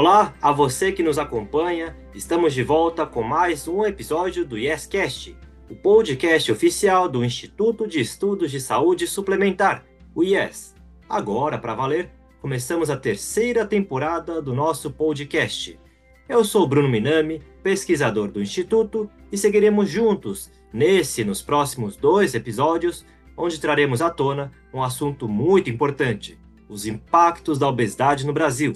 Olá a você que nos acompanha. Estamos de volta com mais um episódio do YesCast, o podcast oficial do Instituto de Estudos de Saúde Suplementar, o IES. Agora, para valer, começamos a terceira temporada do nosso podcast. Eu sou Bruno Minami, pesquisador do Instituto, e seguiremos juntos nesse e nos próximos dois episódios, onde traremos à tona um assunto muito importante: os impactos da obesidade no Brasil.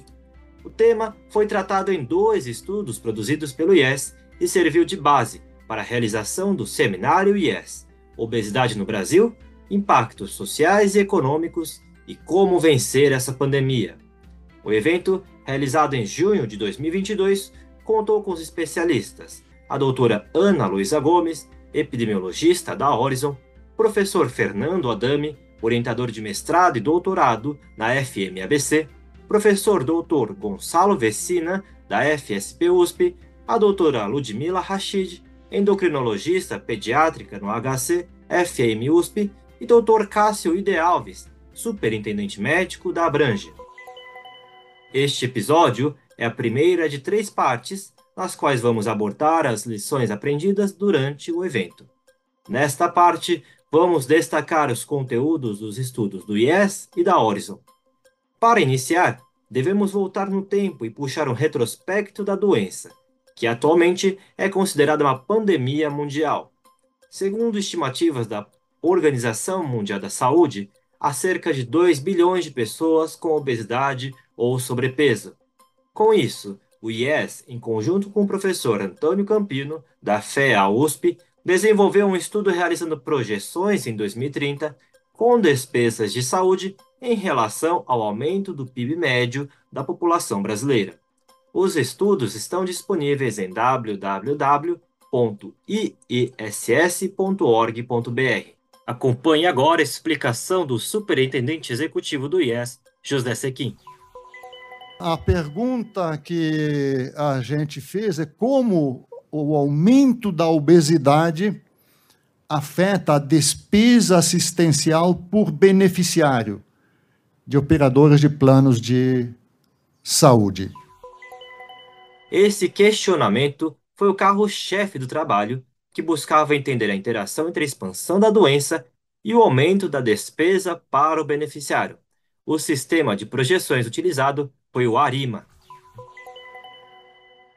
O tema foi tratado em dois estudos produzidos pelo IES e serviu de base para a realização do seminário IES Obesidade no Brasil, Impactos Sociais e Econômicos e Como Vencer essa Pandemia. O evento, realizado em junho de 2022, contou com os especialistas, a doutora Ana Luísa Gomes, epidemiologista da Horizon, professor Fernando Adami, orientador de mestrado e doutorado na FMABC, professor doutor Gonçalo Vecina, da FSP USP, a doutora Ludmila Rachid, endocrinologista pediátrica no HC, FM USP, e doutor Cássio Ide Alves, superintendente médico da Abrange. Este episódio é a primeira de três partes, nas quais vamos abordar as lições aprendidas durante o evento. Nesta parte, vamos destacar os conteúdos dos estudos do IES e da Horizon. Para iniciar, devemos voltar no tempo e puxar um retrospecto da doença, que atualmente é considerada uma pandemia mundial. Segundo estimativas da Organização Mundial da Saúde, há cerca de 2 bilhões de pessoas com obesidade ou sobrepeso. Com isso, o IES, em conjunto com o professor Antônio Campino, da FEA USP, desenvolveu um estudo realizando projeções em 2030 com despesas de saúde em relação ao aumento do PIB médio da população brasileira. Os estudos estão disponíveis em www.iess.org.br. Acompanhe agora a explicação do superintendente executivo do IES, José Sequim. A pergunta que a gente fez é como o aumento da obesidade afeta a despesa assistencial por beneficiário de operadoras de planos de saúde. Esse questionamento foi o carro-chefe do trabalho, que buscava entender a interação entre a expansão da doença e o aumento da despesa para o beneficiário. O sistema de projeções utilizado foi o ARIMA.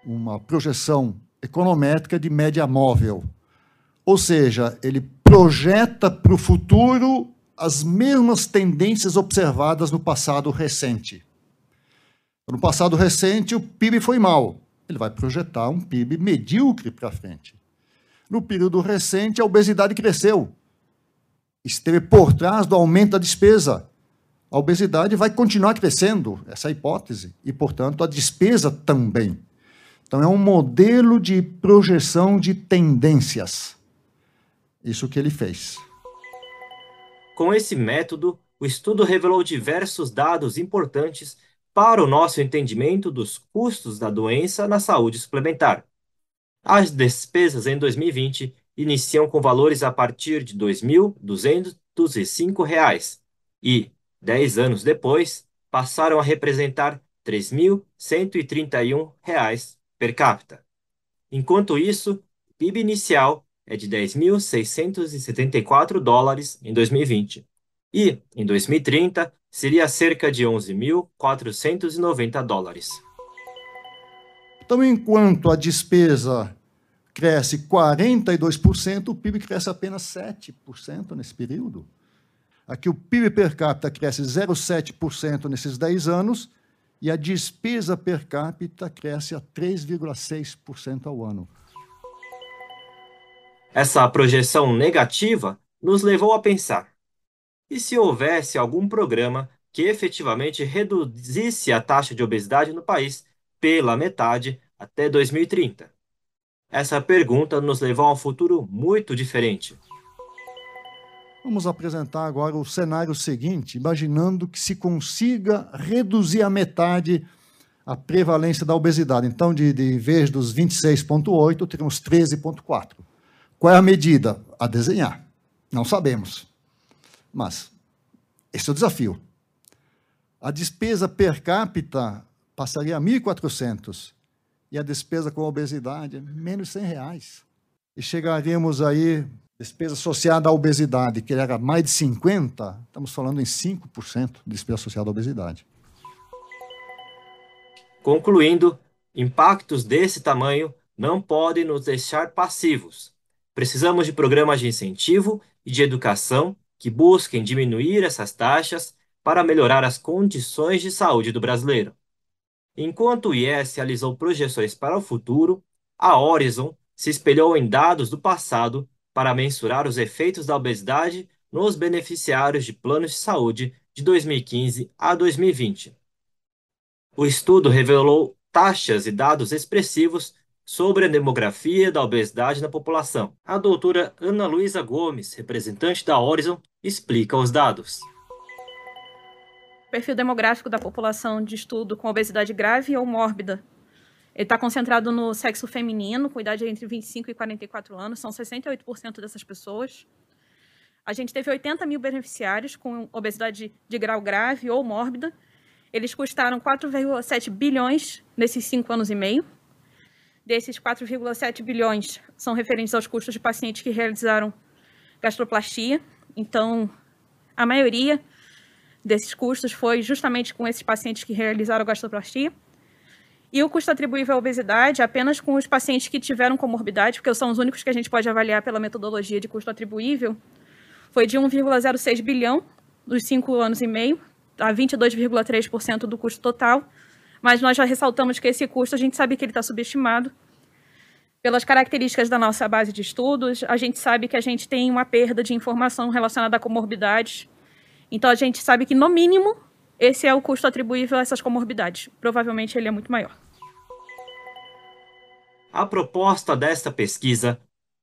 Uma projeção econométrica de média móvel. Ou seja, ele projeta para o futuro as mesmas tendências observadas no passado recente. No passado recente, o PIB foi mal. Ele vai projetar um PIB medíocre para frente. No período recente, a obesidade cresceu. Esteve por trás do aumento da despesa. A obesidade vai continuar crescendo, essa é a hipótese, e, portanto, a despesa também. Então, é um modelo de projeção de tendências. Isso que ele fez. Com esse método, o estudo revelou diversos dados importantes para o nosso entendimento dos custos da doença na saúde suplementar. As despesas em 2020 iniciam com valores a partir de R$ 2.205 e, dez anos depois, passaram a representar R$ 3.131 per capita. Enquanto isso, o PIB inicial é de 10.674 dólares em 2020 e, em 2030, seria cerca de 11.490 dólares. Então, enquanto a despesa cresce 42%, o PIB cresce apenas 7% nesse período. Aqui o PIB per capita cresce 0,7% nesses 10 anos e a despesa per capita cresce a 3,6% ao ano. Essa projeção negativa nos levou a pensar: e se houvesse algum programa que efetivamente reduzisse a taxa de obesidade no país pela metade até 2030? Essa pergunta nos levou a um futuro muito diferente. Vamos apresentar agora o cenário seguinte, imaginando que se consiga reduzir a metade a prevalência da obesidade. Então, de, de vez dos 26,8, teremos 13,4. Qual é a medida? A desenhar. Não sabemos. Mas esse é o desafio. A despesa per capita passaria a 1.400. E a despesa com obesidade, menos 100 reais. E chegaríamos aí, despesa associada à obesidade, que era mais de 50, estamos falando em 5% de despesa associada à obesidade. Concluindo, impactos desse tamanho não podem nos deixar passivos. Precisamos de programas de incentivo e de educação que busquem diminuir essas taxas para melhorar as condições de saúde do brasileiro. Enquanto o IES realizou projeções para o futuro, a Horizon se espelhou em dados do passado para mensurar os efeitos da obesidade nos beneficiários de planos de saúde de 2015 a 2020. O estudo revelou taxas e dados expressivos sobre a demografia da obesidade na população. A doutora Ana Luísa Gomes, representante da Horizon, explica os dados. O perfil demográfico da população de estudo com obesidade grave ou mórbida. Ele está concentrado no sexo feminino, com idade entre 25 e 44 anos, são 68% dessas pessoas. A gente teve 80 mil beneficiários com obesidade de grau grave ou mórbida, eles custaram 4,7 bilhões nesses cinco anos e meio. Desses 4,7 bilhões são referentes aos custos de pacientes que realizaram gastroplastia. Então, a maioria desses custos foi justamente com esses pacientes que realizaram gastroplastia. E o custo atribuível à obesidade apenas com os pacientes que tiveram comorbidade, porque são os únicos que a gente pode avaliar pela metodologia de custo atribuível, foi de 1,06 bilhão dos cinco anos e meio, a 22,3% do custo total, mas nós já ressaltamos que esse custo a gente sabe que ele está subestimado. Pelas características da nossa base de estudos, a gente sabe que a gente tem uma perda de informação relacionada a comorbidades. Então a gente sabe que, no mínimo, esse é o custo atribuível a essas comorbidades. Provavelmente ele é muito maior. A proposta desta pesquisa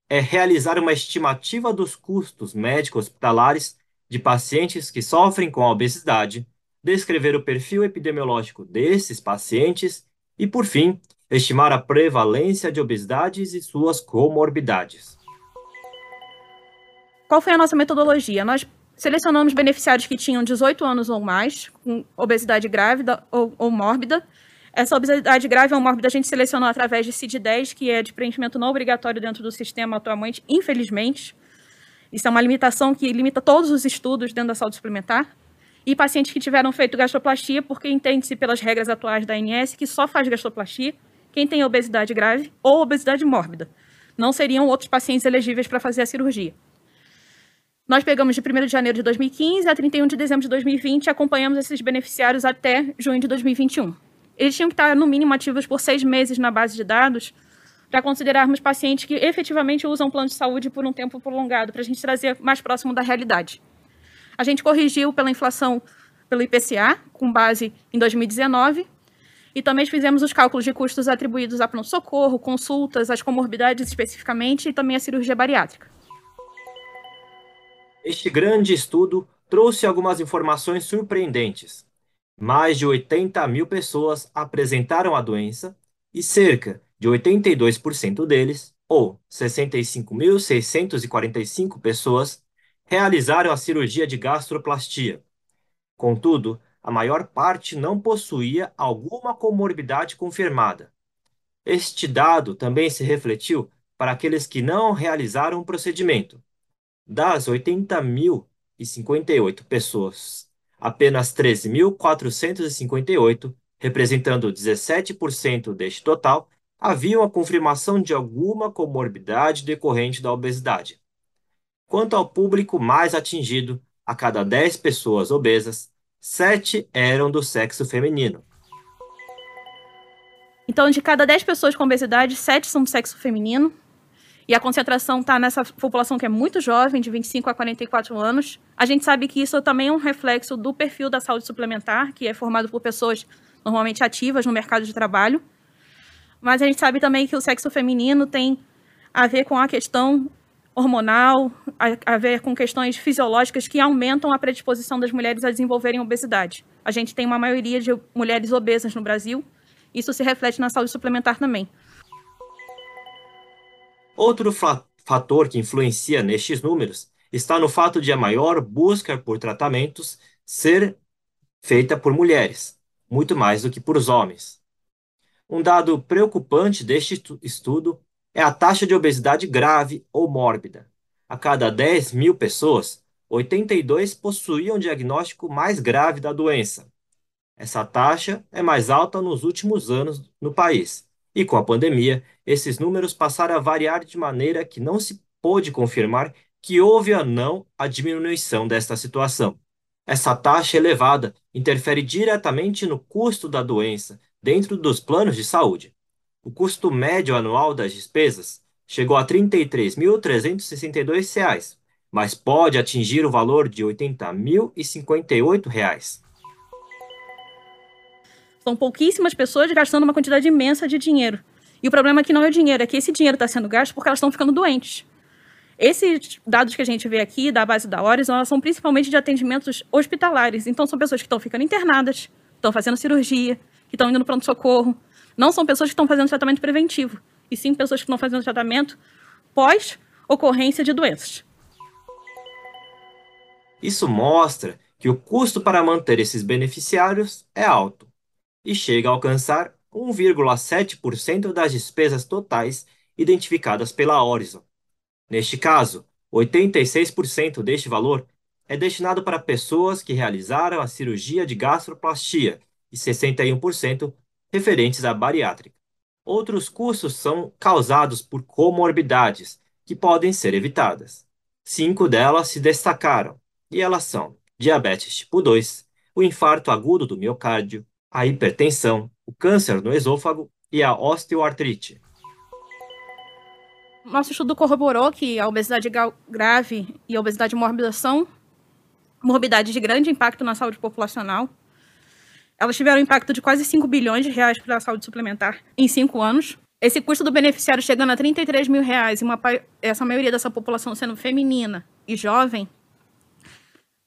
é realizar uma estimativa dos custos médicos hospitalares de pacientes que sofrem com a obesidade, descrever o perfil epidemiológico desses pacientes e, por fim, estimar a prevalência de obesidades e suas comorbidades. Qual foi a nossa metodologia? Nós selecionamos beneficiários que tinham 18 anos ou mais, com obesidade grávida ou, ou mórbida. Essa obesidade grave ou mórbida a gente selecionou através de CID-10, que é de preenchimento não obrigatório dentro do sistema atualmente, infelizmente. Isso é uma limitação que limita todos os estudos dentro da saúde suplementar. E pacientes que tiveram feito gastroplastia, porque entende-se pelas regras atuais da ANS que só faz gastroplastia quem tem obesidade grave ou obesidade mórbida. Não seriam outros pacientes elegíveis para fazer a cirurgia. Nós pegamos de 1 de janeiro de 2015 a 31 de dezembro de 2020 e acompanhamos esses beneficiários até junho de 2021. Eles tinham que estar, no mínimo, ativos por seis meses na base de dados para considerarmos pacientes que efetivamente usam plano de saúde por um tempo prolongado, para a gente trazer mais próximo da realidade. A gente corrigiu pela inflação pelo IPCA, com base em 2019, e também fizemos os cálculos de custos atribuídos a pronto-socorro, consultas, as comorbidades especificamente, e também a cirurgia bariátrica. Este grande estudo trouxe algumas informações surpreendentes. Mais de 80 mil pessoas apresentaram a doença e cerca de 82% deles, ou 65.645 pessoas, realizaram a cirurgia de gastroplastia. Contudo, a maior parte não possuía alguma comorbidade confirmada. Este dado também se refletiu para aqueles que não realizaram o procedimento. Das 80.058 pessoas, apenas 13.458, representando 17% deste total, havia uma confirmação de alguma comorbidade decorrente da obesidade. Quanto ao público mais atingido, a cada 10 pessoas obesas, 7 eram do sexo feminino. Então, de cada 10 pessoas com obesidade, 7 são do sexo feminino. E a concentração está nessa população que é muito jovem, de 25 a 44 anos. A gente sabe que isso também é um reflexo do perfil da saúde suplementar, que é formado por pessoas normalmente ativas no mercado de trabalho. Mas a gente sabe também que o sexo feminino tem a ver com a questão hormonal, a, a ver com questões fisiológicas que aumentam a predisposição das mulheres a desenvolverem obesidade. A gente tem uma maioria de mulheres obesas no Brasil, isso se reflete na saúde suplementar também. Outro fator que influencia nestes números está no fato de a maior busca por tratamentos ser feita por mulheres. muito mais do que por homens. Um dado preocupante deste estudo é a taxa de obesidade grave ou mórbida. A cada 10 mil pessoas, 82 possuíam diagnóstico mais grave da doença. Essa taxa é mais alta nos últimos anos no país, e com a pandemia, esses números passaram a variar de maneira que não se pôde confirmar que houve ou não a diminuição desta situação. Essa taxa elevada interfere diretamente no custo da doença dentro dos planos de saúde. O custo médio anual das despesas chegou a R$ 33.362, mas pode atingir o valor de R$ 80.058. São pouquíssimas pessoas gastando uma quantidade imensa de dinheiro. E o problema aqui não é o dinheiro, é que esse dinheiro está sendo gasto porque elas estão ficando doentes. Esses dados que a gente vê aqui, da base da Horizon, elas são principalmente de atendimentos hospitalares. Então, são pessoas que estão ficando internadas, estão fazendo cirurgia, que estão indo no pronto-socorro. Não são pessoas que estão fazendo tratamento preventivo, e sim pessoas que estão fazendo tratamento pós-ocorrência de doenças. Isso mostra que o custo para manter esses beneficiários é alto e chega a alcançar 1,7% das despesas totais identificadas pela Horizon. Neste caso, 86% deste valor é destinado para pessoas que realizaram a cirurgia de gastroplastia e 61% referentes à bariátrica. Outros custos são causados por comorbidades, que podem ser evitadas. Cinco delas se destacaram, e elas são diabetes tipo 2, o infarto agudo do miocárdio, a hipertensão, o câncer no esôfago e a osteoartrite. Nosso estudo corroborou que a obesidade grave e a obesidade mórbida são morbidades de grande impacto na saúde populacional. Elas tiveram um impacto de quase 5 bilhões de reais para a saúde suplementar em cinco anos. Esse custo do beneficiário chegando a 33 mil reais e uma, essa maioria dessa população sendo feminina e jovem,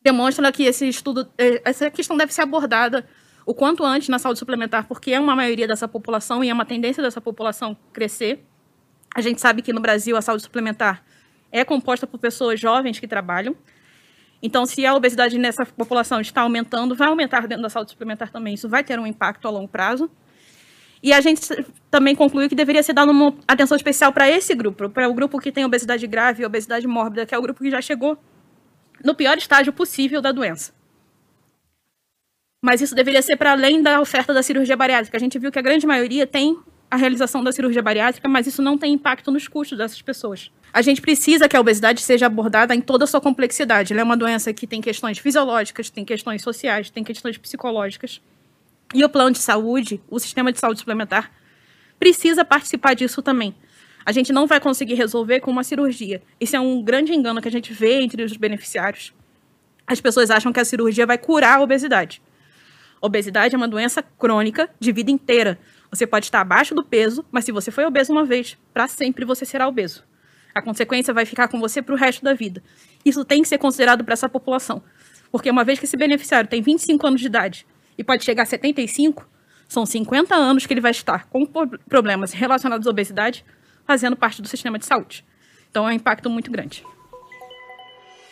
demonstra que esse estudo, eh, essa questão deve ser abordada o quanto antes na saúde suplementar, porque é uma maioria dessa população e é uma tendência dessa população crescer. A gente sabe que no Brasil a saúde suplementar é composta por pessoas jovens que trabalham. Então, se a obesidade nessa população está aumentando, vai aumentar dentro da saúde suplementar também. Isso vai ter um impacto a longo prazo. E a gente também concluiu que deveria ser dada uma atenção especial para esse grupo, para o grupo que tem obesidade grave e obesidade mórbida, que é o grupo que já chegou no pior estágio possível da doença. Mas isso deveria ser para além da oferta da cirurgia bariátrica. A gente viu que a grande maioria tem a realização da cirurgia bariátrica, mas isso não tem impacto nos custos dessas pessoas. A gente precisa que a obesidade seja abordada em toda a sua complexidade. Ela é uma doença que tem questões fisiológicas, tem questões sociais, tem questões psicológicas. E o plano de saúde, o sistema de saúde suplementar, precisa participar disso também. A gente não vai conseguir resolver com uma cirurgia. Isso é um grande engano que a gente vê entre os beneficiários. As pessoas acham que a cirurgia vai curar a obesidade. Obesidade é uma doença crônica de vida inteira. Você pode estar abaixo do peso, mas se você foi obeso uma vez, para sempre você será obeso. A consequência vai ficar com você para o resto da vida. Isso tem que ser considerado para essa população. Porque uma vez que esse beneficiário tem 25 anos de idade e pode chegar a 75, são 50 anos que ele vai estar com problemas relacionados à obesidade fazendo parte do sistema de saúde. Então é um impacto muito grande.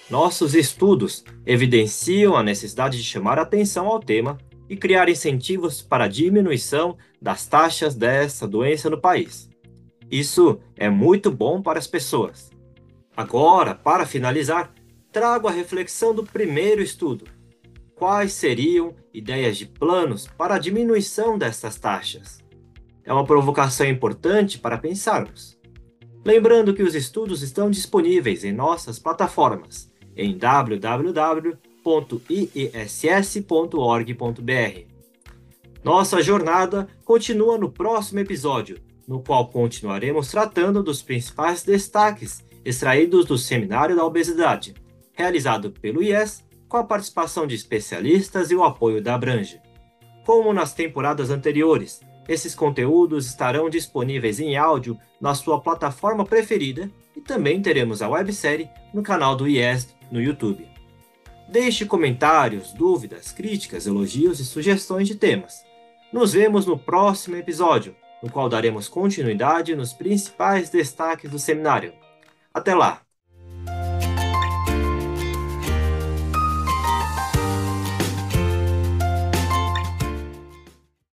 Nossos estudos evidenciam a necessidade de chamar atenção ao tema e criar incentivos para a diminuição das taxas dessa doença no país. Isso é muito bom para as pessoas. Agora, para finalizar, trago a reflexão do primeiro estudo. Quais seriam ideias de planos para a diminuição dessas taxas? É uma provocação importante para pensarmos. Lembrando que os estudos estão disponíveis em nossas plataformas em www www.iess.org.br. Nossa jornada continua no próximo episódio, no qual continuaremos tratando dos principais destaques extraídos do Seminário da Obesidade, realizado pelo IES com a participação de especialistas e o apoio da Abrange. Como nas temporadas anteriores, esses conteúdos estarão disponíveis em áudio na sua plataforma preferida e também teremos a websérie no canal do IES no YouTube. Deixe comentários, dúvidas, críticas, elogios e sugestões de temas. Nos vemos no próximo episódio, no qual daremos continuidade nos principais destaques do seminário. Até lá!